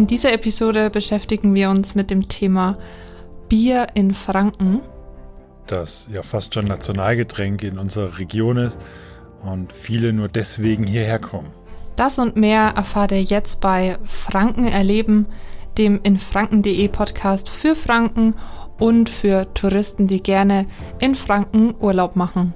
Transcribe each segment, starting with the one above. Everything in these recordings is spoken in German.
In dieser Episode beschäftigen wir uns mit dem Thema Bier in Franken. Das ja fast schon Nationalgetränk in unserer Region ist und viele nur deswegen hierher kommen. Das und mehr erfahrt ihr jetzt bei Franken erleben, dem in franken.de Podcast für Franken und für Touristen, die gerne in Franken Urlaub machen.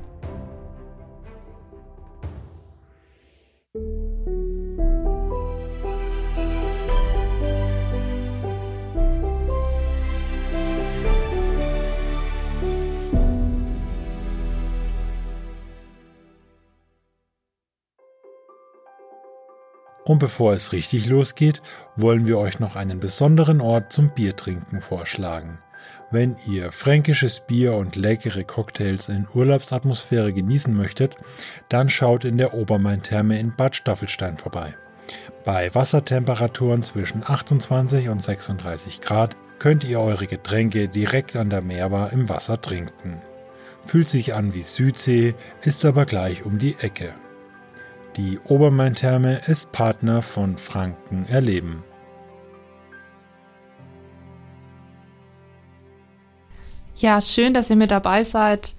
Und bevor es richtig losgeht, wollen wir euch noch einen besonderen Ort zum Biertrinken vorschlagen. Wenn ihr fränkisches Bier und leckere Cocktails in Urlaubsatmosphäre genießen möchtet, dann schaut in der Obermain-Therme in Bad Staffelstein vorbei. Bei Wassertemperaturen zwischen 28 und 36 Grad könnt ihr eure Getränke direkt an der Meerbar im Wasser trinken. Fühlt sich an wie Südsee, ist aber gleich um die Ecke. Die Obermain-Therme ist Partner von Franken Erleben. Ja, schön, dass ihr mit dabei seid,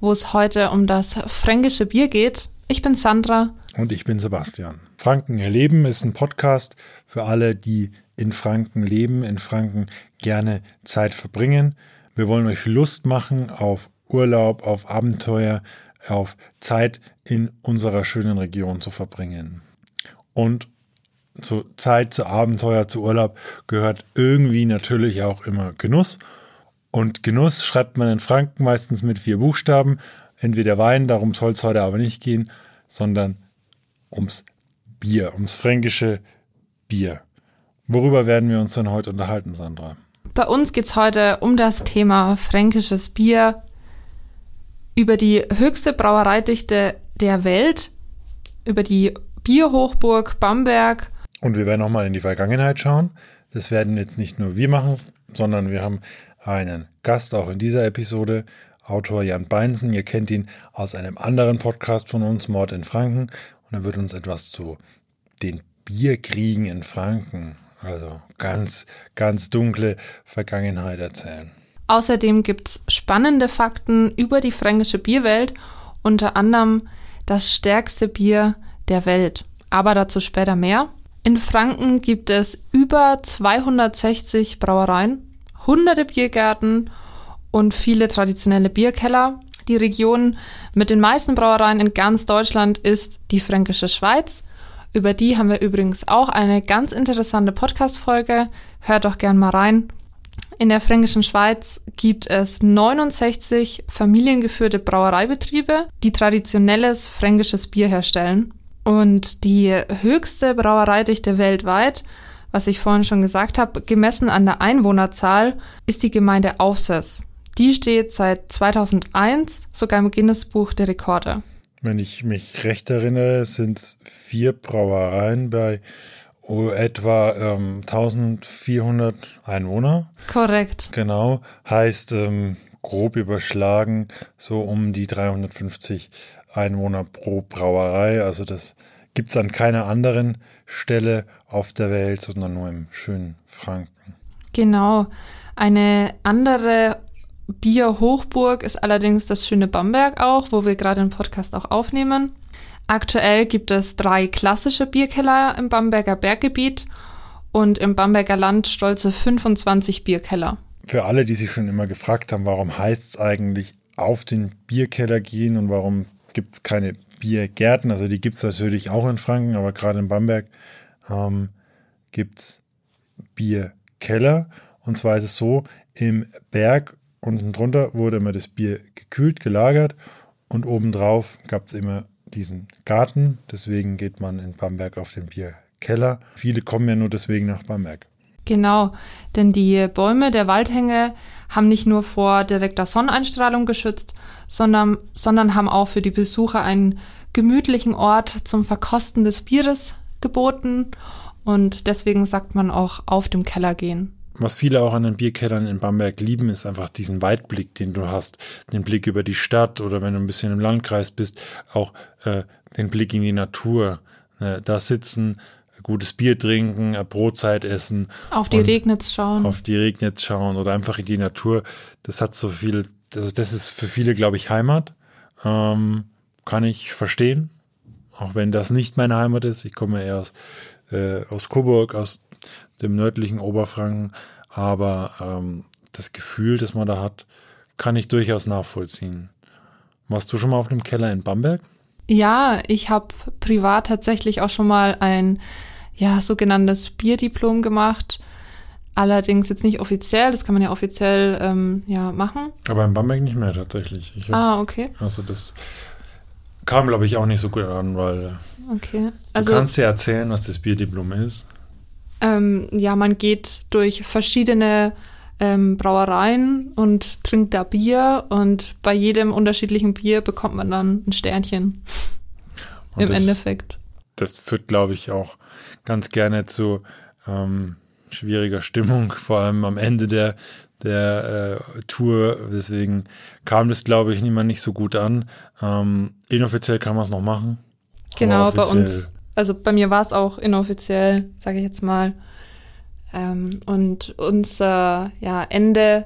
wo es heute um das fränkische Bier geht. Ich bin Sandra. Und ich bin Sebastian. Franken erleben ist ein Podcast für alle, die in Franken leben, in Franken gerne Zeit verbringen. Wir wollen euch Lust machen auf Urlaub, auf Abenteuer, auf Zeit in unserer schönen Region zu verbringen. Und zur Zeit, zu Abenteuer, zu Urlaub gehört irgendwie natürlich auch immer Genuss. Und Genuss schreibt man in Franken meistens mit vier Buchstaben. Entweder Wein, darum soll es heute aber nicht gehen, sondern ums Bier, ums fränkische Bier. Worüber werden wir uns denn heute unterhalten, Sandra? Bei uns geht es heute um das Thema fränkisches Bier, über die höchste Brauereidichte der Welt, über die Bierhochburg Bamberg. Und wir werden nochmal in die Vergangenheit schauen. Das werden jetzt nicht nur wir machen, sondern wir haben einen Gast auch in dieser Episode, Autor Jan Beinsen. Ihr kennt ihn aus einem anderen Podcast von uns, Mord in Franken. Und er wird uns etwas zu den Bierkriegen in Franken, also ganz, ganz dunkle Vergangenheit erzählen. Außerdem gibt es spannende Fakten über die fränkische Bierwelt, unter anderem das stärkste Bier der Welt. Aber dazu später mehr. In Franken gibt es über 260 Brauereien, hunderte Biergärten und viele traditionelle Bierkeller. Die Region mit den meisten Brauereien in ganz Deutschland ist die Fränkische Schweiz. Über die haben wir übrigens auch eine ganz interessante Podcast-Folge. Hört doch gern mal rein. In der Fränkischen Schweiz gibt es 69 familiengeführte Brauereibetriebe, die traditionelles fränkisches Bier herstellen. Und die höchste Brauereidichte weltweit, was ich vorhin schon gesagt habe, gemessen an der Einwohnerzahl, ist die Gemeinde Aufsess. Die steht seit 2001 sogar im Guinness-Buch der Rekorde. Wenn ich mich recht erinnere, sind vier Brauereien bei etwa ähm, 1400 Einwohner. Korrekt. Genau. Heißt ähm, grob überschlagen so um die 350 Einwohner pro Brauerei. Also das gibt es an keiner anderen Stelle auf der Welt, sondern nur im schönen Franken. Genau. Eine andere Bierhochburg ist allerdings das schöne Bamberg auch, wo wir gerade den Podcast auch aufnehmen. Aktuell gibt es drei klassische Bierkeller im Bamberger Berggebiet und im Bamberger Land stolze 25 Bierkeller. Für alle, die sich schon immer gefragt haben, warum heißt es eigentlich auf den Bierkeller gehen und warum gibt es keine Biergärten, also die gibt es natürlich auch in Franken, aber gerade in Bamberg ähm, gibt es Bierkeller. Und zwar ist es so, im Berg unten drunter wurde immer das Bier gekühlt, gelagert und obendrauf gab es immer diesen Garten. Deswegen geht man in Bamberg auf den Bierkeller. Viele kommen ja nur deswegen nach Bamberg. Genau, denn die Bäume der Waldhänge haben nicht nur vor direkter Sonneneinstrahlung geschützt, sondern, sondern haben auch für die Besucher einen gemütlichen Ort zum Verkosten des Bieres geboten. Und deswegen sagt man auch auf dem Keller gehen. Was viele auch an den Bierkellern in Bamberg lieben, ist einfach diesen Weitblick, den du hast. Den Blick über die Stadt oder wenn du ein bisschen im Landkreis bist, auch äh, den Blick in die Natur. Äh, da sitzen gutes Bier trinken, Brotzeit essen. Auf die Regnitz schauen. Auf die Regnitz schauen oder einfach in die Natur. Das hat so viel, also das ist für viele, glaube ich, Heimat. Ähm, kann ich verstehen. Auch wenn das nicht meine Heimat ist. Ich komme eher aus, äh, aus Coburg, aus dem nördlichen Oberfranken. Aber ähm, das Gefühl, das man da hat, kann ich durchaus nachvollziehen. Warst du schon mal auf einem Keller in Bamberg? Ja, ich habe privat tatsächlich auch schon mal ein ja, sogenanntes Bierdiplom gemacht. Allerdings jetzt nicht offiziell, das kann man ja offiziell ähm, ja, machen. Aber in Bamberg nicht mehr tatsächlich. Hab, ah, okay. Also das kam, glaube ich, auch nicht so gut an, weil okay. also, du kannst ja erzählen, was das Bierdiplom ist. Ähm, ja, man geht durch verschiedene ähm, Brauereien und trinkt da Bier und bei jedem unterschiedlichen Bier bekommt man dann ein Sternchen. Im das, Endeffekt. Das führt, glaube ich, auch ganz gerne zu ähm, schwieriger Stimmung, vor allem am Ende der, der äh, Tour. Deswegen kam das, glaube ich, niemand nicht so gut an. Ähm, inoffiziell kann man es noch machen. Genau, bei uns. Also bei mir war es auch inoffiziell, sage ich jetzt mal. Ähm, und unser ja, Ende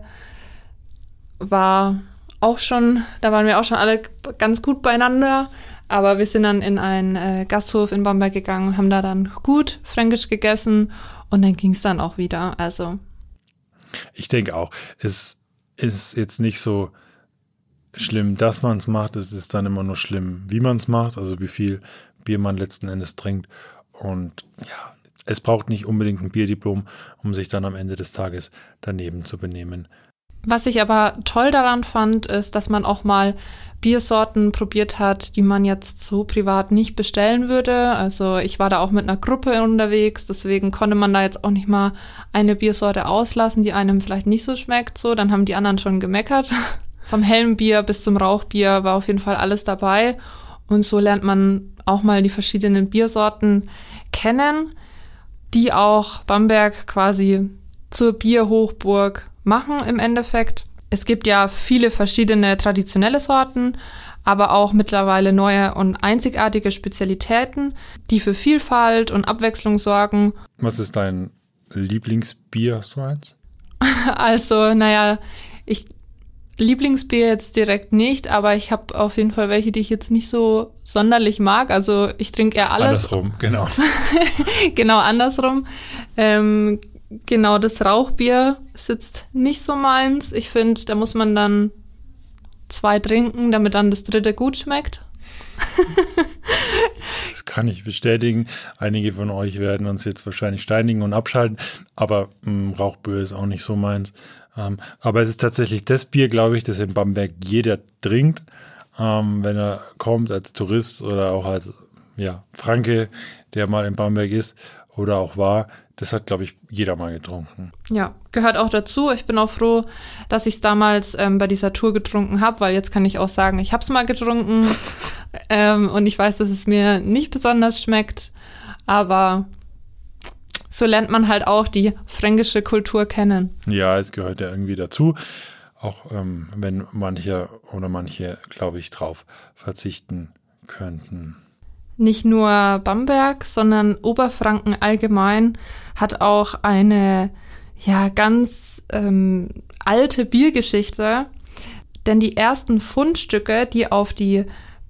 war auch schon, da waren wir auch schon alle ganz gut beieinander. Aber wir sind dann in einen äh, Gasthof in Bamberg gegangen, haben da dann gut Fränkisch gegessen und dann ging es dann auch wieder. Also. Ich denke auch, es ist jetzt nicht so schlimm, dass man es macht. Es ist dann immer nur schlimm, wie man es macht, also wie viel Bier man letzten Endes trinkt. Und ja, es braucht nicht unbedingt ein Bierdiplom, um sich dann am Ende des Tages daneben zu benehmen. Was ich aber toll daran fand, ist, dass man auch mal Biersorten probiert hat, die man jetzt so privat nicht bestellen würde. Also ich war da auch mit einer Gruppe unterwegs, deswegen konnte man da jetzt auch nicht mal eine Biersorte auslassen, die einem vielleicht nicht so schmeckt. So, dann haben die anderen schon gemeckert. Vom hellen Bier bis zum Rauchbier war auf jeden Fall alles dabei. Und so lernt man auch mal die verschiedenen Biersorten kennen die auch Bamberg quasi zur Bierhochburg machen im Endeffekt. Es gibt ja viele verschiedene traditionelle Sorten, aber auch mittlerweile neue und einzigartige Spezialitäten, die für Vielfalt und Abwechslung sorgen. Was ist dein Lieblingsbier? Hast du eins? Also, naja, ich Lieblingsbier jetzt direkt nicht, aber ich habe auf jeden Fall welche, die ich jetzt nicht so sonderlich mag. Also ich trinke eher alles. Andersrum, genau. genau, andersrum. Ähm, genau, das Rauchbier sitzt nicht so meins. Ich finde, da muss man dann zwei trinken, damit dann das dritte gut schmeckt. das kann ich bestätigen. Einige von euch werden uns jetzt wahrscheinlich steinigen und abschalten, aber mh, mm, Rauchbier ist auch nicht so meins. Ähm, aber es ist tatsächlich das Bier, glaube ich, das in Bamberg jeder trinkt, ähm, wenn er kommt als Tourist oder auch als ja, Franke, der mal in Bamberg ist oder auch war. Das hat, glaube ich, jeder mal getrunken. Ja, gehört auch dazu. Ich bin auch froh, dass ich es damals ähm, bei dieser Tour getrunken habe, weil jetzt kann ich auch sagen, ich habe es mal getrunken ähm, und ich weiß, dass es mir nicht besonders schmeckt. Aber so lernt man halt auch die fränkische Kultur kennen. Ja, es gehört ja irgendwie dazu. Auch ähm, wenn manche oder manche, glaube ich, drauf verzichten könnten. Nicht nur Bamberg, sondern Oberfranken allgemein hat auch eine ja ganz ähm, alte Biergeschichte. Denn die ersten Fundstücke, die auf die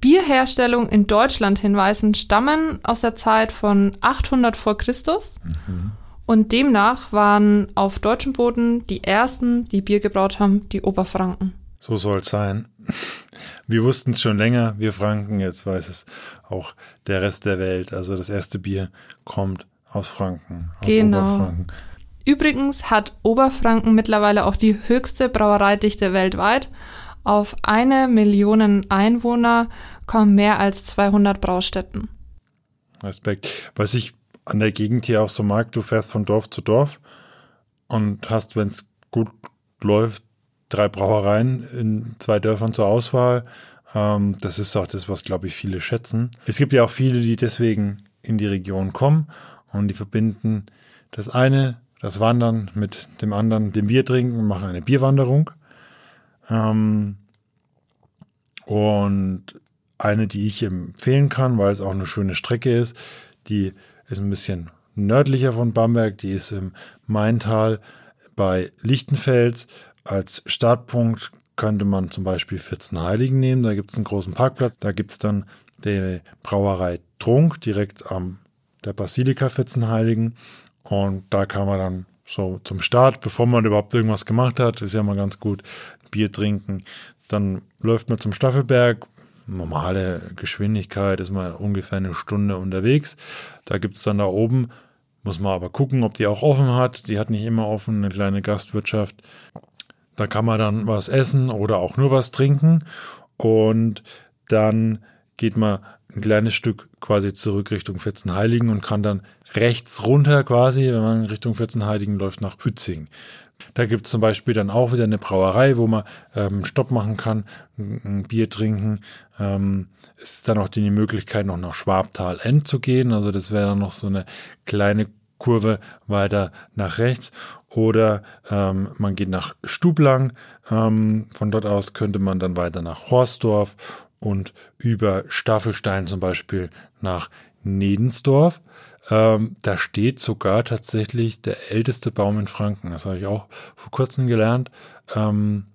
Bierherstellung in Deutschland hinweisen, stammen aus der Zeit von 800 vor Christus. Mhm. Und demnach waren auf deutschem Boden die ersten, die Bier gebraut haben, die Oberfranken. So soll es sein. Wir wussten es schon länger, wir Franken, jetzt weiß es auch der Rest der Welt. Also das erste Bier kommt aus Franken, aus genau. Oberfranken. Übrigens hat Oberfranken mittlerweile auch die höchste Brauereidichte weltweit. Auf eine Million Einwohner kommen mehr als 200 Braustätten. Respekt. Was ich an der Gegend hier auch so mag, du fährst von Dorf zu Dorf und hast, wenn es gut läuft, drei Brauereien in zwei Dörfern zur Auswahl. Ähm, das ist auch das, was, glaube ich, viele schätzen. Es gibt ja auch viele, die deswegen in die Region kommen und die verbinden das eine, das Wandern mit dem anderen, dem Bier trinken machen eine Bierwanderung. Ähm, und eine, die ich empfehlen kann, weil es auch eine schöne Strecke ist, die ist ein bisschen nördlicher von Bamberg. Die ist im Maintal bei Lichtenfels. Als Startpunkt könnte man zum Beispiel Vierzenheiligen nehmen. Da gibt es einen großen Parkplatz. Da gibt es dann die Brauerei Trunk direkt am der Basilika Vierzenheiligen. Und da kann man dann so zum Start, bevor man überhaupt irgendwas gemacht hat, ist ja mal ganz gut, Bier trinken. Dann läuft man zum Staffelberg. Normale Geschwindigkeit ist man ungefähr eine Stunde unterwegs. Da gibt es dann da oben, muss man aber gucken, ob die auch offen hat. Die hat nicht immer offen, eine kleine Gastwirtschaft. Da kann man dann was essen oder auch nur was trinken. Und dann geht man ein kleines Stück quasi zurück Richtung Vierzenheiligen und kann dann rechts runter quasi, wenn man Richtung Vierzenheiligen läuft, nach Uetzing. Da gibt es zum Beispiel dann auch wieder eine Brauerei, wo man ähm, Stopp machen kann, ein, Bier trinken. Ähm, es ist dann auch die Möglichkeit, noch nach Schwabtal-End zu gehen. Also das wäre dann noch so eine kleine Kurve weiter nach rechts. Oder ähm, man geht nach Stublang. Ähm, von dort aus könnte man dann weiter nach Horsdorf und über Staffelstein zum Beispiel nach Nedensdorf. Ähm, da steht sogar tatsächlich der älteste Baum in Franken. Das habe ich auch vor kurzem gelernt. Ähm,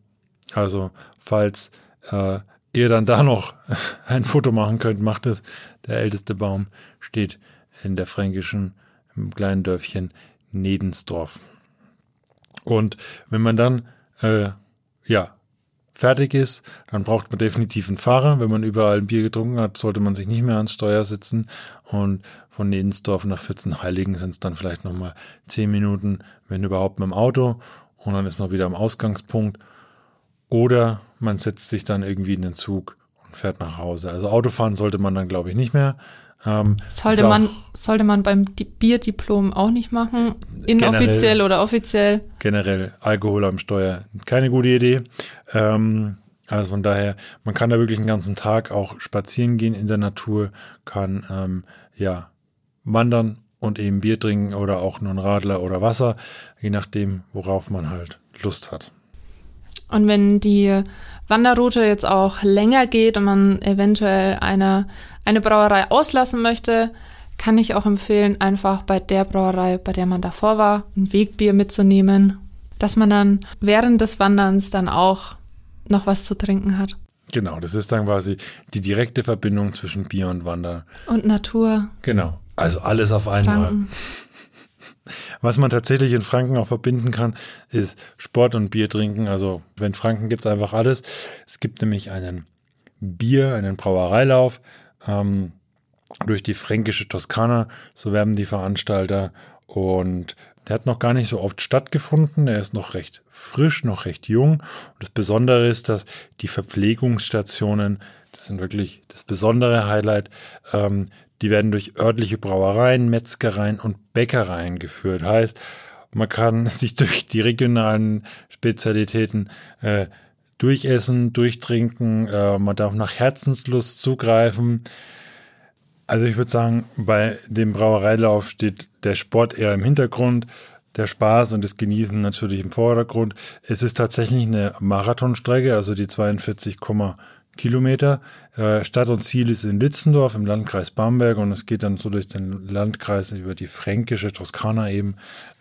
also, falls äh, ihr dann da noch ein Foto machen könnt, macht es. Der älteste Baum steht in der fränkischen, im kleinen Dörfchen Nedensdorf. Und wenn man dann, äh, ja, fertig ist, dann braucht man definitiv einen Fahrer. Wenn man überall ein Bier getrunken hat, sollte man sich nicht mehr ans Steuer sitzen. Und von Nedensdorf nach Vierzenheiligen sind es dann vielleicht nochmal zehn Minuten, wenn überhaupt mit dem Auto. Und dann ist man wieder am Ausgangspunkt. Oder man setzt sich dann irgendwie in den Zug und fährt nach Hause. Also Autofahren sollte man dann, glaube ich, nicht mehr. Ähm, sollte, man, sollte man beim Bierdiplom auch nicht machen, inoffiziell generell, oder offiziell? Generell Alkohol am Steuer, keine gute Idee. Ähm, also von daher, man kann da wirklich den ganzen Tag auch spazieren gehen in der Natur, kann ähm, ja wandern und eben Bier trinken oder auch nur ein Radler oder Wasser, je nachdem, worauf man halt Lust hat. Und wenn die Wanderroute jetzt auch länger geht und man eventuell eine, eine Brauerei auslassen möchte, kann ich auch empfehlen, einfach bei der Brauerei, bei der man davor war, ein Wegbier mitzunehmen, dass man dann während des Wanderns dann auch noch was zu trinken hat. Genau, das ist dann quasi die direkte Verbindung zwischen Bier und Wandern. Und Natur. Genau, also alles auf einmal. Franken. Was man tatsächlich in Franken auch verbinden kann, ist Sport und Bier trinken. Also in Franken gibt es einfach alles. Es gibt nämlich einen Bier, einen Brauereilauf ähm, durch die fränkische Toskana, so werben die Veranstalter. Und der hat noch gar nicht so oft stattgefunden. Er ist noch recht frisch, noch recht jung. Und das Besondere ist, dass die Verpflegungsstationen, das sind wirklich das besondere Highlight, ähm, die werden durch örtliche Brauereien, Metzgereien und Bäckereien geführt. Heißt, man kann sich durch die regionalen Spezialitäten äh, durchessen, durchtrinken, äh, man darf nach Herzenslust zugreifen. Also ich würde sagen, bei dem Brauereilauf steht der Sport eher im Hintergrund, der Spaß und das Genießen natürlich im Vordergrund. Es ist tatsächlich eine Marathonstrecke, also die 42, Kilometer. Äh, Stadt und Ziel ist in Litzendorf im Landkreis Bamberg und es geht dann so durch den Landkreis über die fränkische Toskana eben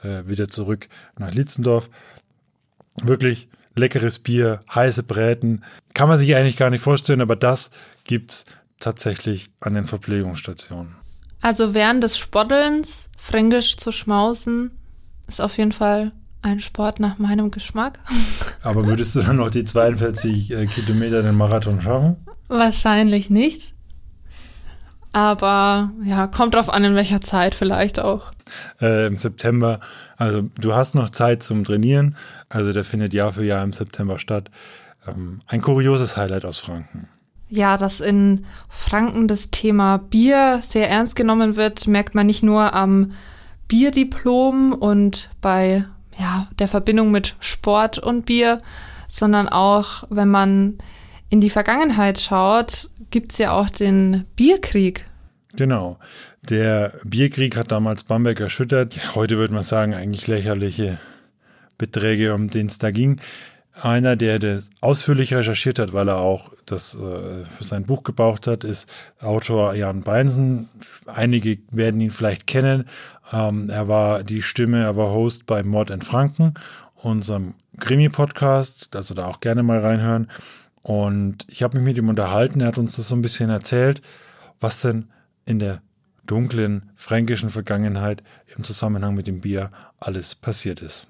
äh, wieder zurück nach Litzendorf. Wirklich leckeres Bier, heiße Bräten. Kann man sich eigentlich gar nicht vorstellen, aber das gibt es tatsächlich an den Verpflegungsstationen. Also während des Spottelns fränkisch zu schmausen, ist auf jeden Fall ein Sport nach meinem Geschmack. Aber würdest du dann noch die 42 äh, Kilometer den Marathon schaffen? Wahrscheinlich nicht. Aber ja, kommt drauf an, in welcher Zeit vielleicht auch. Äh, Im September, also du hast noch Zeit zum Trainieren. Also der findet Jahr für Jahr im September statt. Ähm, ein kurioses Highlight aus Franken. Ja, dass in Franken das Thema Bier sehr ernst genommen wird, merkt man nicht nur am Bierdiplom und bei ja, der Verbindung mit Sport und Bier, sondern auch, wenn man in die Vergangenheit schaut, gibt es ja auch den Bierkrieg. Genau. Der Bierkrieg hat damals Bamberg erschüttert. Heute würde man sagen, eigentlich lächerliche Beträge, um den es da ging. Einer, der das ausführlich recherchiert hat, weil er auch das äh, für sein Buch gebraucht hat, ist Autor Jan Beinsen. Einige werden ihn vielleicht kennen. Ähm, er war die Stimme, er war Host bei Mord in Franken, unserem Krimi-Podcast, also da auch gerne mal reinhören. Und ich habe mich mit ihm unterhalten, er hat uns das so ein bisschen erzählt, was denn in der dunklen fränkischen Vergangenheit im Zusammenhang mit dem Bier alles passiert ist.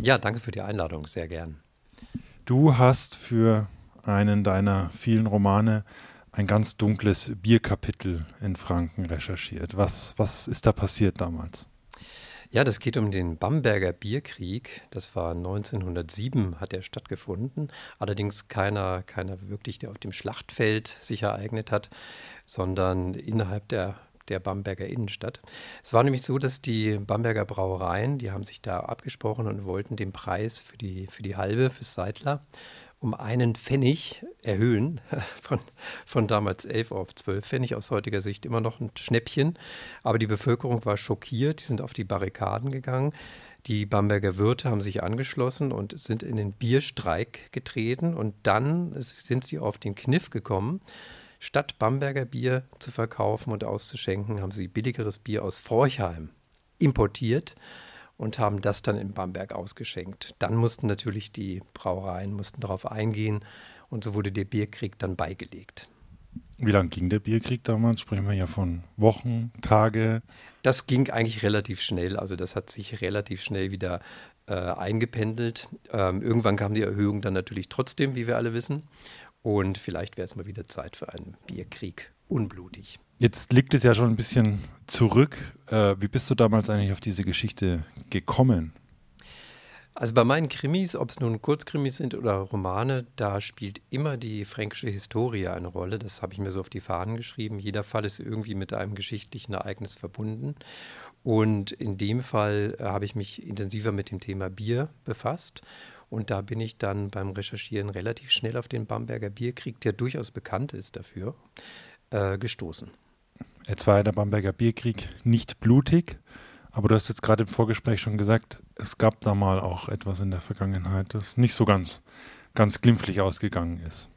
Ja, danke für die Einladung, sehr gern. Du hast für einen deiner vielen Romane ein ganz dunkles Bierkapitel in Franken recherchiert. Was, was ist da passiert damals? Ja, das geht um den Bamberger Bierkrieg. Das war 1907, hat er stattgefunden. Allerdings keiner, keiner wirklich, der auf dem Schlachtfeld sich ereignet hat, sondern innerhalb der der Bamberger Innenstadt. Es war nämlich so, dass die Bamberger Brauereien, die haben sich da abgesprochen und wollten den Preis für die, für die halbe, fürs Seidler, um einen Pfennig erhöhen, von, von damals 11 auf 12 Pfennig, aus heutiger Sicht immer noch ein Schnäppchen. Aber die Bevölkerung war schockiert, die sind auf die Barrikaden gegangen. Die Bamberger Wirte haben sich angeschlossen und sind in den Bierstreik getreten. Und dann sind sie auf den Kniff gekommen, Statt Bamberger Bier zu verkaufen und auszuschenken, haben sie billigeres Bier aus Forchheim importiert und haben das dann in Bamberg ausgeschenkt. Dann mussten natürlich die Brauereien mussten darauf eingehen und so wurde der Bierkrieg dann beigelegt. Wie lange ging der Bierkrieg damals? Sprechen wir ja von Wochen, Tage. Das ging eigentlich relativ schnell. Also das hat sich relativ schnell wieder äh, eingependelt. Ähm, irgendwann kam die Erhöhung dann natürlich trotzdem, wie wir alle wissen. Und vielleicht wäre es mal wieder Zeit für einen Bierkrieg. Unblutig. Jetzt liegt es ja schon ein bisschen zurück. Äh, wie bist du damals eigentlich auf diese Geschichte gekommen? Also bei meinen Krimis, ob es nun Kurzkrimis sind oder Romane, da spielt immer die fränkische Historie eine Rolle. Das habe ich mir so auf die Fahnen geschrieben. Jeder Fall ist irgendwie mit einem geschichtlichen Ereignis verbunden. Und in dem Fall äh, habe ich mich intensiver mit dem Thema Bier befasst und da bin ich dann beim Recherchieren relativ schnell auf den Bamberger Bierkrieg, der durchaus bekannt ist dafür, äh, gestoßen. Jetzt war ja der Bamberger Bierkrieg nicht blutig, aber du hast jetzt gerade im Vorgespräch schon gesagt, es gab da mal auch etwas in der Vergangenheit, das nicht so ganz, ganz glimpflich ausgegangen ist.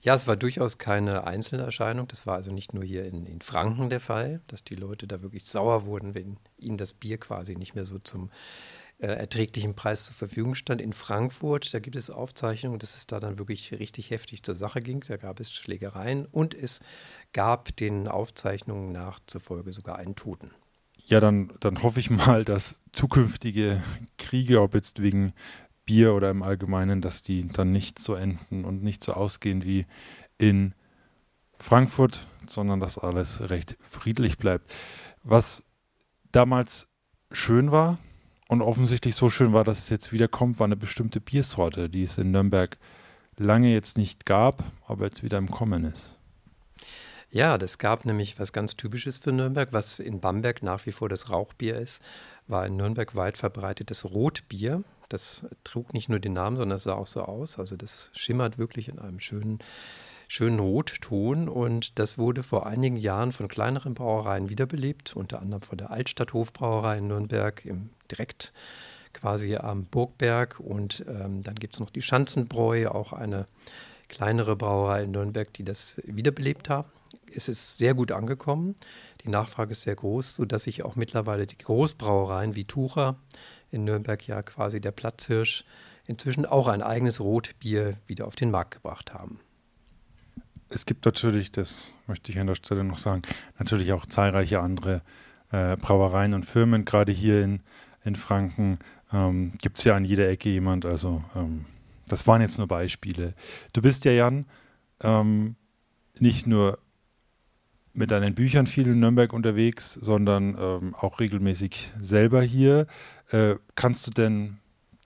Ja, es war durchaus keine Einzelerscheinung. Das war also nicht nur hier in, in, Franken der Fall, dass die Leute da wirklich sauer wurden, wenn ihnen das Bier quasi nicht mehr so zum äh, erträglichen Preis zur Verfügung stand. In Frankfurt, da gibt es Aufzeichnungen, dass es da dann wirklich richtig heftig zur Sache ging. Da gab es Schlägereien und es gab den Aufzeichnungen nach zufolge sogar einen Toten. Ja, dann, dann hoffe ich mal, dass zukünftige Kriege, ob jetzt wegen Bier oder im Allgemeinen, dass die dann nicht so enden und nicht so ausgehen wie in Frankfurt, sondern dass alles recht friedlich bleibt. Was damals schön war, und offensichtlich so schön war, dass es jetzt wieder kommt, war eine bestimmte Biersorte, die es in Nürnberg lange jetzt nicht gab, aber jetzt wieder im Kommen ist. Ja, das gab nämlich was ganz Typisches für Nürnberg, was in Bamberg nach wie vor das Rauchbier ist, war in Nürnberg weit verbreitetes Rotbier. Das trug nicht nur den Namen, sondern sah auch so aus. Also das schimmert wirklich in einem schönen schönen Rotton und das wurde vor einigen Jahren von kleineren Brauereien wiederbelebt, unter anderem von der Altstadthofbrauerei in Nürnberg im direkt quasi am Burgberg und ähm, dann gibt es noch die Schanzenbräu, auch eine kleinere Brauerei in Nürnberg, die das wiederbelebt haben. Es ist sehr gut angekommen. Die Nachfrage ist sehr groß, sodass sich auch mittlerweile die Großbrauereien wie Tucher in Nürnberg ja quasi der Platzhirsch inzwischen auch ein eigenes Rotbier wieder auf den Markt gebracht haben es gibt natürlich, das möchte ich an der Stelle noch sagen, natürlich auch zahlreiche andere äh, Brauereien und Firmen. Gerade hier in, in Franken ähm, gibt es ja an jeder Ecke jemand. Also ähm, das waren jetzt nur Beispiele. Du bist ja, Jan, ähm, nicht nur mit deinen Büchern viel in Nürnberg unterwegs, sondern ähm, auch regelmäßig selber hier. Äh, kannst du denn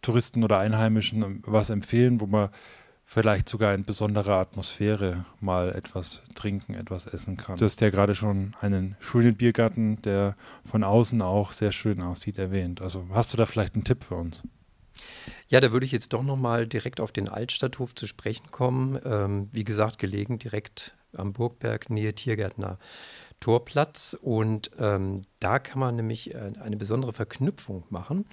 Touristen oder Einheimischen was empfehlen, wo man vielleicht sogar in besonderer Atmosphäre mal etwas trinken, etwas essen kann. Du hast ja gerade schon einen schönen Biergarten, der von außen auch sehr schön aussieht, erwähnt. Also hast du da vielleicht einen Tipp für uns? Ja, da würde ich jetzt doch nochmal direkt auf den Altstadthof zu sprechen kommen. Ähm, wie gesagt, gelegen direkt am Burgberg, Nähe Tiergärtner Torplatz und ähm, da kann man nämlich äh, eine besondere Verknüpfung machen.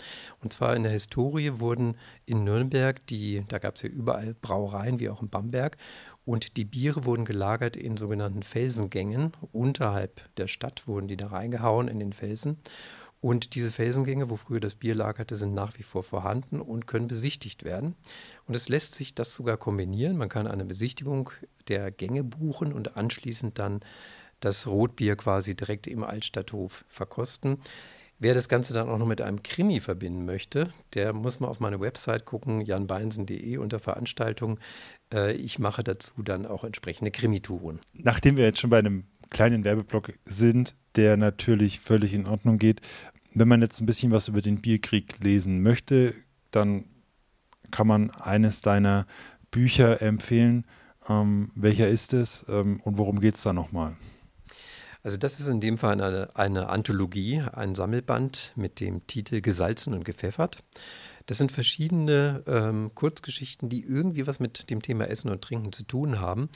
Und zwar in der Historie wurden in Nürnberg die, da gab es ja überall Brauereien wie auch in Bamberg und die Biere wurden gelagert in sogenannten Felsengängen. Unterhalb der Stadt wurden die da reingehauen in den Felsen. Und diese Felsengänge, wo früher das Bier lagerte, sind nach wie vor vorhanden und können besichtigt werden. Und es lässt sich das sogar kombinieren. Man kann eine Besichtigung der Gänge buchen und anschließend dann das Rotbier quasi direkt im Altstadthof verkosten. Wer das Ganze dann auch noch mit einem Krimi verbinden möchte, der muss mal auf meine Website gucken, janbeinsen.de unter Veranstaltungen. Äh, ich mache dazu dann auch entsprechende Krimitouren. Nachdem wir jetzt schon bei einem kleinen Werbeblock sind, der natürlich völlig in Ordnung geht, wenn man jetzt ein bisschen was über den Bierkrieg lesen möchte, dann kann man eines deiner Bücher empfehlen. Ähm, welcher ist es ähm, und worum geht es da nochmal? Also das ist in dem Fall eine, eine Anthologie, ein Sammelband mit dem Titel Gesalzen und gepfeffert. Das sind verschiedene ähm, Kurzgeschichten, die irgendwie was mit dem Thema Essen und Trinken zu tun haben.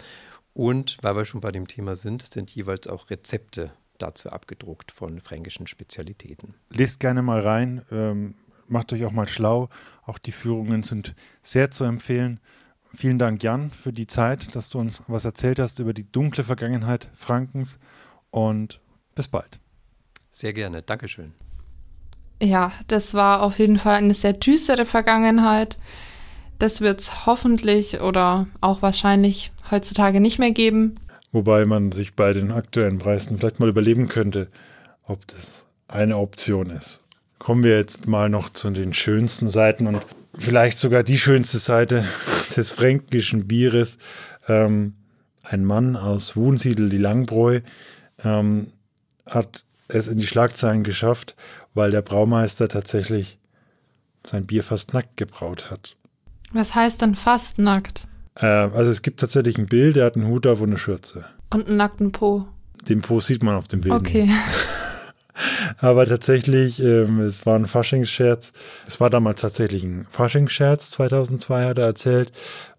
Und weil wir schon bei dem Thema sind, sind jeweils auch Rezepte dazu abgedruckt von fränkischen Spezialitäten. Lest gerne mal rein, ähm, macht euch auch mal schlau. Auch die Führungen sind sehr zu empfehlen. Vielen Dank, Jan, für die Zeit, dass du uns was erzählt hast über die dunkle Vergangenheit Frankens und bis bald. Sehr gerne, Dankeschön. Ja, das war auf jeden Fall eine sehr düstere Vergangenheit. Das wird es hoffentlich oder auch wahrscheinlich heutzutage nicht mehr geben. Wobei man sich bei den aktuellen Preisen vielleicht mal überleben könnte, ob das eine Option ist. Kommen wir jetzt mal noch zu den schönsten Seiten und vielleicht sogar die schönste Seite des fränkischen Bieres. Ähm, ein Mann aus Wunsiedel, die Langbräu, ähm, hat es in die Schlagzeilen geschafft, weil der Braumeister tatsächlich sein Bier fast nackt gebraut hat. Was heißt dann fast nackt? Äh, also es gibt tatsächlich ein Bild, der hat einen Hut auf und eine Schürze. Und einen nackten Po. Den Po sieht man auf dem Bild. Okay. Aber tatsächlich, ähm, es war ein Faschingsscherz. Es war damals tatsächlich ein Faschingsscherz, 2002 hat er erzählt.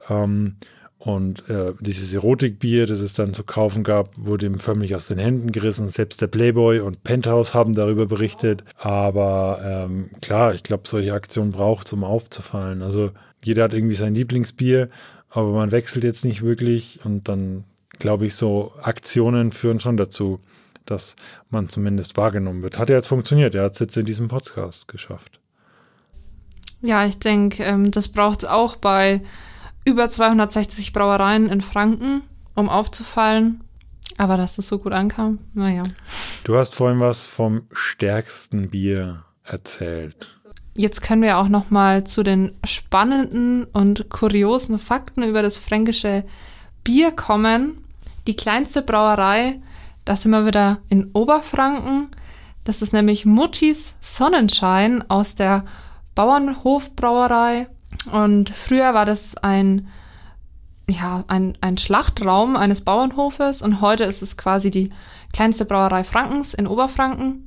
Ähm, und äh, dieses Erotikbier, das es dann zu kaufen gab, wurde ihm förmlich aus den Händen gerissen. Selbst der Playboy und Penthouse haben darüber berichtet. Aber ähm, klar, ich glaube, solche Aktionen braucht es, um aufzufallen. Also jeder hat irgendwie sein Lieblingsbier, aber man wechselt jetzt nicht wirklich. Und dann glaube ich, so Aktionen führen schon dazu, dass man zumindest wahrgenommen wird. Hat ja jetzt funktioniert. Er hat es jetzt in diesem Podcast geschafft. Ja, ich denke, ähm, das braucht es auch bei über 260 Brauereien in Franken, um aufzufallen. Aber dass das so gut ankam, naja. Du hast vorhin was vom stärksten Bier erzählt. Jetzt können wir auch noch mal zu den spannenden und kuriosen Fakten über das fränkische Bier kommen. Die kleinste Brauerei, das sind wir wieder in Oberfranken. Das ist nämlich Muttis Sonnenschein aus der Bauernhofbrauerei und früher war das ein, ja, ein, ein Schlachtraum eines Bauernhofes und heute ist es quasi die kleinste Brauerei Frankens in Oberfranken.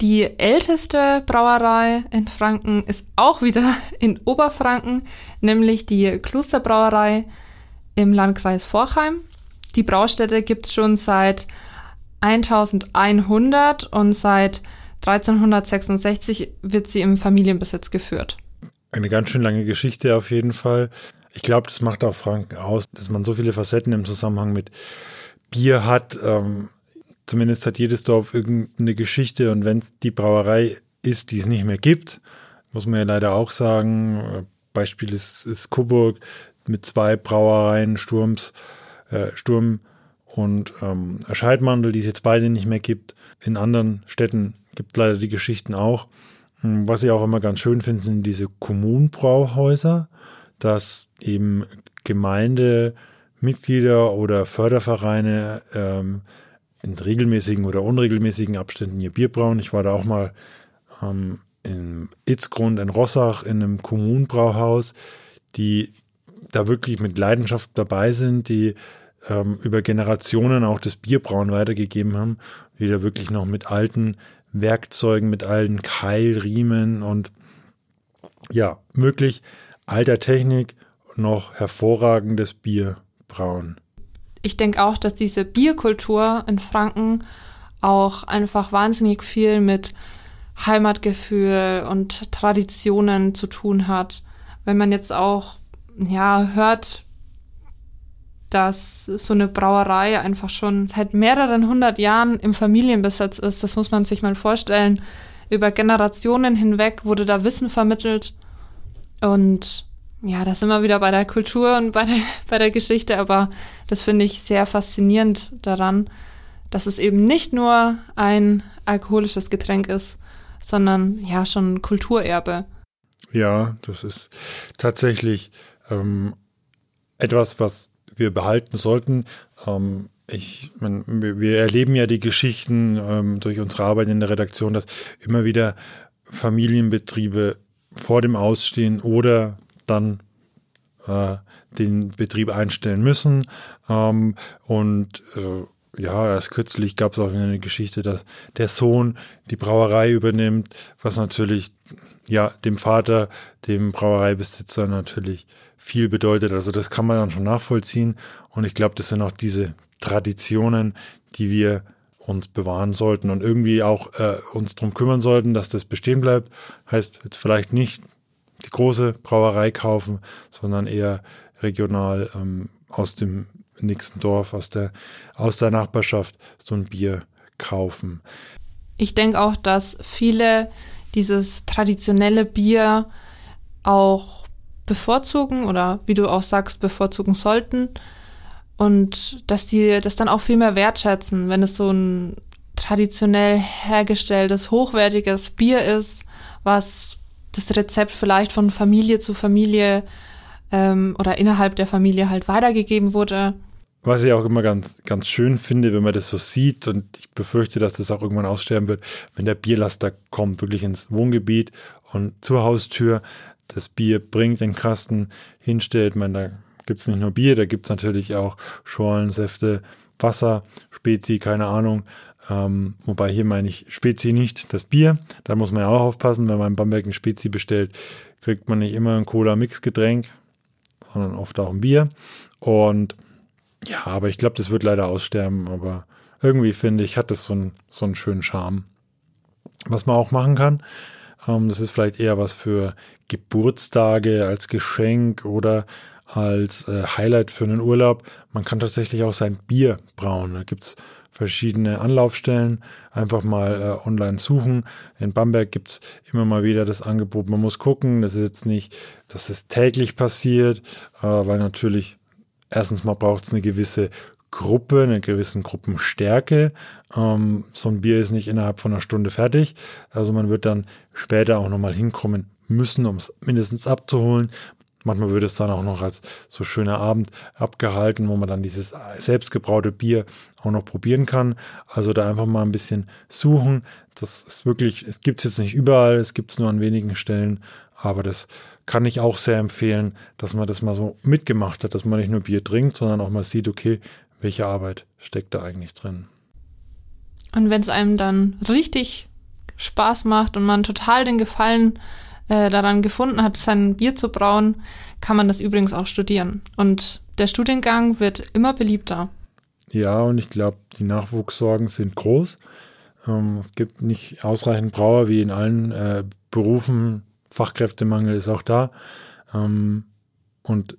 Die älteste Brauerei in Franken ist auch wieder in Oberfranken, nämlich die Klosterbrauerei im Landkreis Forchheim. Die Braustätte gibt es schon seit 1100 und seit 1366 wird sie im Familienbesitz geführt. Eine ganz schön lange Geschichte auf jeden Fall. Ich glaube, das macht auch Franken aus, dass man so viele Facetten im Zusammenhang mit Bier hat. Ähm, zumindest hat jedes Dorf irgendeine Geschichte und wenn es die Brauerei ist, die es nicht mehr gibt, muss man ja leider auch sagen. Beispiel ist, ist Coburg mit zwei Brauereien, Sturms, äh, Sturm und ähm, Scheidmandel, die es jetzt beide nicht mehr gibt. In anderen Städten gibt es leider die Geschichten auch. Hm, was ich auch immer ganz schön finde, sind diese Kommunbrauhäuser, dass eben Gemeindemitglieder oder Fördervereine ähm, in regelmäßigen oder unregelmäßigen Abständen ihr Bier brauen. Ich war da auch mal ähm, in Itzgrund in Rossach in einem Kommunbrauhaus, die da wirklich mit Leidenschaft dabei sind, die ähm, über Generationen auch das Bierbrauen weitergegeben haben, die da wirklich noch mit alten Werkzeugen, mit allen Keilriemen und ja, wirklich alter Technik noch hervorragendes Bier brauen. Ich denke auch, dass diese Bierkultur in Franken auch einfach wahnsinnig viel mit Heimatgefühl und Traditionen zu tun hat. Wenn man jetzt auch ja hört, dass so eine Brauerei einfach schon seit mehreren hundert Jahren im Familienbesitz ist, das muss man sich mal vorstellen. Über Generationen hinweg wurde da Wissen vermittelt und ja, das immer wieder bei der Kultur und bei der, bei der Geschichte, aber das finde ich sehr faszinierend daran, dass es eben nicht nur ein alkoholisches Getränk ist, sondern ja schon Kulturerbe. Ja, das ist tatsächlich ähm, etwas, was wir behalten sollten. Ähm, ich, man, wir erleben ja die Geschichten ähm, durch unsere Arbeit in der Redaktion, dass immer wieder Familienbetriebe vor dem Ausstehen oder dann äh, den Betrieb einstellen müssen. Ähm, und äh, ja, erst kürzlich gab es auch eine Geschichte, dass der Sohn die Brauerei übernimmt, was natürlich ja dem Vater, dem Brauereibesitzer natürlich viel bedeutet. Also das kann man dann schon nachvollziehen. Und ich glaube, das sind auch diese Traditionen, die wir uns bewahren sollten und irgendwie auch äh, uns darum kümmern sollten, dass das bestehen bleibt. Heißt jetzt vielleicht nicht die große Brauerei kaufen, sondern eher regional ähm, aus dem nächsten Dorf, aus der, aus der Nachbarschaft so ein Bier kaufen. Ich denke auch, dass viele dieses traditionelle Bier auch bevorzugen oder wie du auch sagst, bevorzugen sollten und dass die das dann auch viel mehr wertschätzen, wenn es so ein traditionell hergestelltes, hochwertiges Bier ist, was das Rezept vielleicht von Familie zu Familie ähm, oder innerhalb der Familie halt weitergegeben wurde. Was ich auch immer ganz, ganz schön finde, wenn man das so sieht, und ich befürchte, dass das auch irgendwann aussterben wird, wenn der Bierlaster kommt, wirklich ins Wohngebiet und zur Haustür das Bier bringt, den Kasten hinstellt. Man, da gibt es nicht nur Bier, da gibt es natürlich auch Schorlen, Säfte, Wasser, Spezi, keine Ahnung. Ähm, wobei hier meine ich Spezi nicht das Bier. Da muss man ja auch aufpassen, wenn man in Bamberg ein Spezi bestellt, kriegt man nicht immer ein Cola-Mix-Getränk, sondern oft auch ein Bier. Und ja, aber ich glaube, das wird leider aussterben. Aber irgendwie finde ich, hat das so, ein, so einen schönen Charme. Was man auch machen kann, das ist vielleicht eher was für Geburtstage als Geschenk oder als äh, Highlight für einen Urlaub. Man kann tatsächlich auch sein Bier brauen. Da gibt's verschiedene Anlaufstellen. Einfach mal äh, online suchen. In Bamberg gibt's immer mal wieder das Angebot. Man muss gucken. Das ist jetzt nicht, dass es täglich passiert, äh, weil natürlich erstens mal braucht es eine gewisse Gruppe, eine gewisse Gruppenstärke. Ähm, so ein Bier ist nicht innerhalb von einer Stunde fertig. Also man wird dann später auch nochmal hinkommen müssen, um es mindestens abzuholen. Manchmal wird es dann auch noch als so schöner Abend abgehalten, wo man dann dieses selbstgebraute Bier auch noch probieren kann. Also da einfach mal ein bisschen suchen. Das ist wirklich, es gibt es jetzt nicht überall, es gibt es nur an wenigen Stellen, aber das kann ich auch sehr empfehlen, dass man das mal so mitgemacht hat, dass man nicht nur Bier trinkt, sondern auch mal sieht, okay, welche Arbeit steckt da eigentlich drin. Und wenn es einem dann richtig Spaß macht und man total den Gefallen äh, daran gefunden hat, sein Bier zu brauen, kann man das übrigens auch studieren. Und der Studiengang wird immer beliebter. Ja, und ich glaube, die Nachwuchssorgen sind groß. Ähm, es gibt nicht ausreichend Brauer wie in allen äh, Berufen. Fachkräftemangel ist auch da. Ähm, und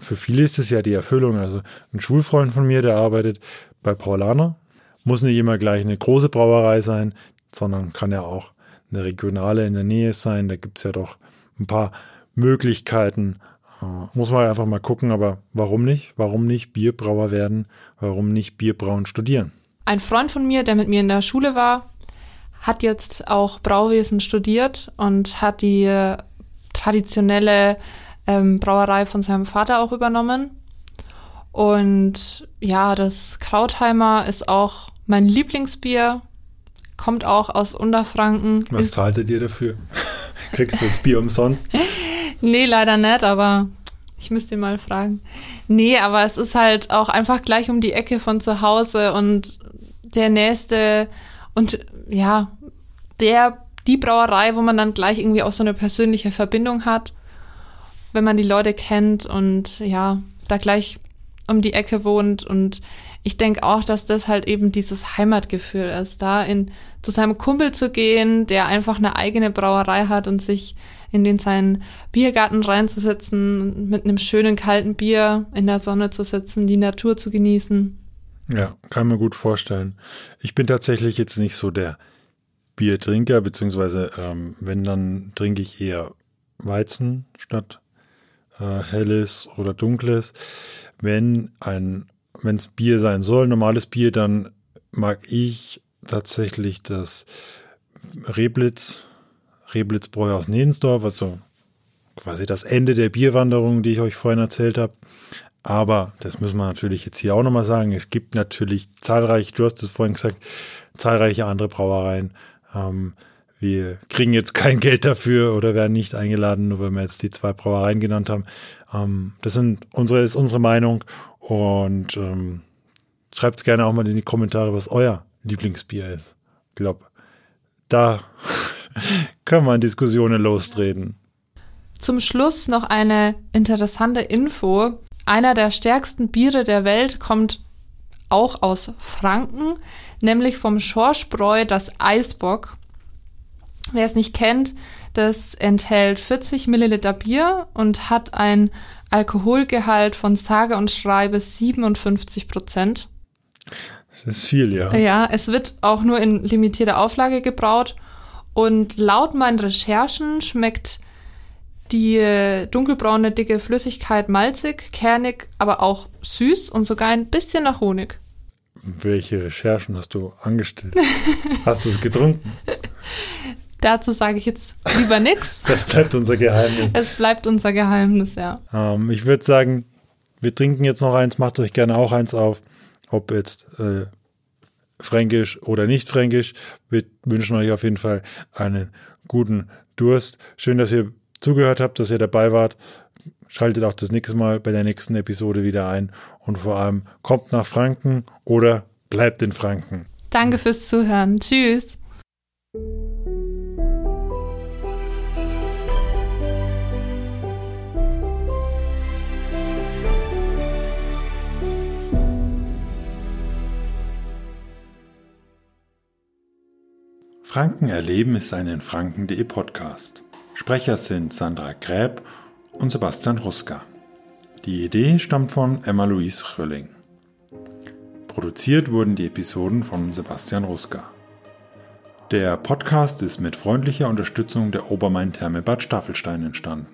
für viele ist es ja die Erfüllung. Also ein Schulfreund von mir, der arbeitet bei Paulaner, muss nicht immer gleich eine große Brauerei sein, sondern kann ja auch eine regionale in der Nähe sein. Da gibt es ja doch ein paar Möglichkeiten. Äh, muss man einfach mal gucken, aber warum nicht? Warum nicht Bierbrauer werden? Warum nicht Bierbrauen studieren? Ein Freund von mir, der mit mir in der Schule war, hat jetzt auch Brauwesen studiert und hat die äh, traditionelle ähm, Brauerei von seinem Vater auch übernommen. Und ja, das Krautheimer ist auch mein Lieblingsbier, kommt auch aus Unterfranken. Was ist, zahltet ihr dafür? Kriegst du jetzt Bier umsonst? nee, leider nicht, aber ich müsste ihn mal fragen. Nee, aber es ist halt auch einfach gleich um die Ecke von zu Hause und der nächste und ja, der, die Brauerei, wo man dann gleich irgendwie auch so eine persönliche Verbindung hat wenn man die Leute kennt und ja, da gleich um die Ecke wohnt. Und ich denke auch, dass das halt eben dieses Heimatgefühl ist, da in, zu seinem Kumpel zu gehen, der einfach eine eigene Brauerei hat und sich in den seinen Biergarten reinzusetzen, mit einem schönen kalten Bier in der Sonne zu sitzen, die Natur zu genießen. Ja, kann mir gut vorstellen. Ich bin tatsächlich jetzt nicht so der Biertrinker, beziehungsweise ähm, wenn, dann trinke ich eher Weizen statt äh, helles oder dunkles. Wenn ein, wenn es Bier sein soll, normales Bier, dann mag ich tatsächlich das Reblitz, Reblitzbräu aus Nedensdorf, also quasi das Ende der Bierwanderung, die ich euch vorhin erzählt habe. Aber das müssen wir natürlich jetzt hier auch nochmal sagen. Es gibt natürlich zahlreiche, du hast es vorhin gesagt, zahlreiche andere Brauereien, ähm, wir kriegen jetzt kein Geld dafür oder werden nicht eingeladen, nur weil wir jetzt die zwei Brauereien genannt haben. Ähm, das sind unsere, ist unsere Meinung und ähm, schreibt es gerne auch mal in die Kommentare, was euer Lieblingsbier ist. Ich glaube, da können wir in Diskussionen lostreten. Zum Schluss noch eine interessante Info. Einer der stärksten Biere der Welt kommt auch aus Franken, nämlich vom Schorschbräu das Eisbock. Wer es nicht kennt, das enthält 40 Milliliter Bier und hat ein Alkoholgehalt von sage und schreibe 57 Prozent. Das ist viel, ja. Ja, es wird auch nur in limitierter Auflage gebraut. Und laut meinen Recherchen schmeckt die dunkelbraune, dicke Flüssigkeit malzig, kernig, aber auch süß und sogar ein bisschen nach Honig. Welche Recherchen hast du angestellt? hast du es getrunken? Dazu sage ich jetzt lieber nichts. Das bleibt unser Geheimnis. Es bleibt unser Geheimnis, ja. Ähm, ich würde sagen, wir trinken jetzt noch eins, macht euch gerne auch eins auf, ob jetzt äh, fränkisch oder nicht fränkisch. Wir wünschen euch auf jeden Fall einen guten Durst. Schön, dass ihr zugehört habt, dass ihr dabei wart. Schaltet auch das nächste Mal bei der nächsten Episode wieder ein und vor allem kommt nach Franken oder bleibt in Franken. Danke fürs Zuhören. Tschüss. Franken erleben ist ein in Franken.de Podcast. Sprecher sind Sandra Gräb und Sebastian Ruska. Die Idee stammt von Emma-Louise Rölling. Produziert wurden die Episoden von Sebastian Ruska. Der Podcast ist mit freundlicher Unterstützung der Obermain-Therme Bad Staffelstein entstanden.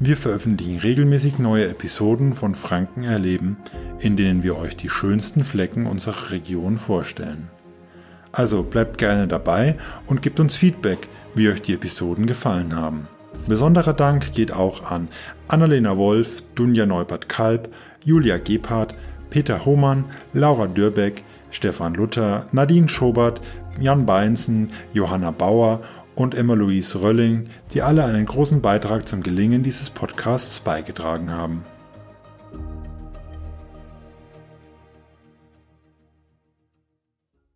Wir veröffentlichen regelmäßig neue Episoden von Franken erleben, in denen wir euch die schönsten Flecken unserer Region vorstellen. Also bleibt gerne dabei und gebt uns Feedback, wie euch die Episoden gefallen haben. Besonderer Dank geht auch an Annalena Wolf, Dunja Neubert-Kalb, Julia Gebhardt, Peter Hohmann, Laura Dürbeck, Stefan Luther, Nadine Schobert, Jan Beinzen, Johanna Bauer und Emma-Louise Rölling, die alle einen großen Beitrag zum Gelingen dieses Podcasts beigetragen haben.